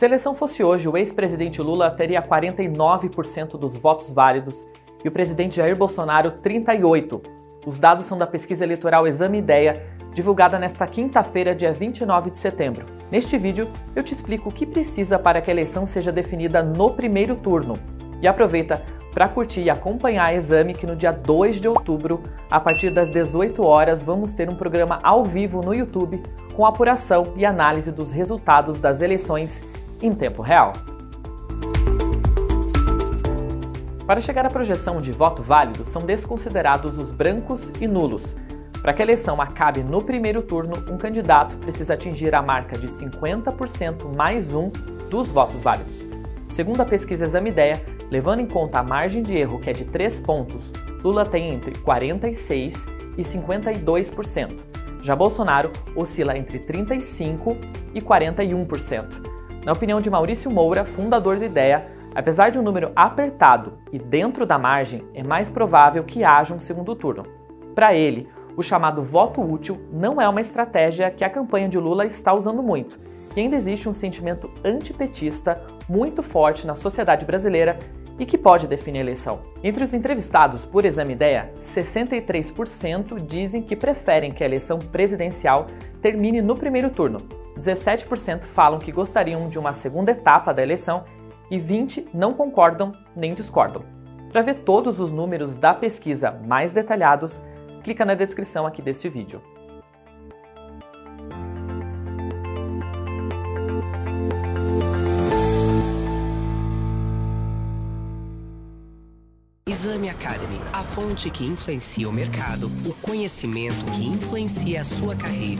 Se a eleição fosse hoje, o ex-presidente Lula teria 49% dos votos válidos e o presidente Jair Bolsonaro 38%. Os dados são da pesquisa eleitoral Exame Ideia, divulgada nesta quinta-feira, dia 29 de setembro. Neste vídeo, eu te explico o que precisa para que a eleição seja definida no primeiro turno. E aproveita para curtir e acompanhar a Exame que no dia 2 de outubro, a partir das 18 horas, vamos ter um programa ao vivo no YouTube com apuração e análise dos resultados das eleições em tempo real. Para chegar à projeção de voto válido, são desconsiderados os brancos e nulos. Para que a eleição acabe no primeiro turno, um candidato precisa atingir a marca de 50% mais um dos votos válidos. Segundo a pesquisa Exame Ideia, levando em conta a margem de erro, que é de 3 pontos, Lula tem entre 46% e 52%. Já Bolsonaro oscila entre 35% e 41%. Na opinião de Maurício Moura, fundador do IDEA, apesar de um número apertado e dentro da margem, é mais provável que haja um segundo turno. Para ele, o chamado voto útil não é uma estratégia que a campanha de Lula está usando muito, e ainda existe um sentimento antipetista muito forte na sociedade brasileira e que pode definir a eleição. Entre os entrevistados por Exame Ideia, 63% dizem que preferem que a eleição presidencial termine no primeiro turno, 17% falam que gostariam de uma segunda etapa da eleição e 20% não concordam nem discordam. Para ver todos os números da pesquisa mais detalhados, clica na descrição aqui deste vídeo. Exame Academy, a fonte que influencia o mercado, o conhecimento que influencia a sua carreira.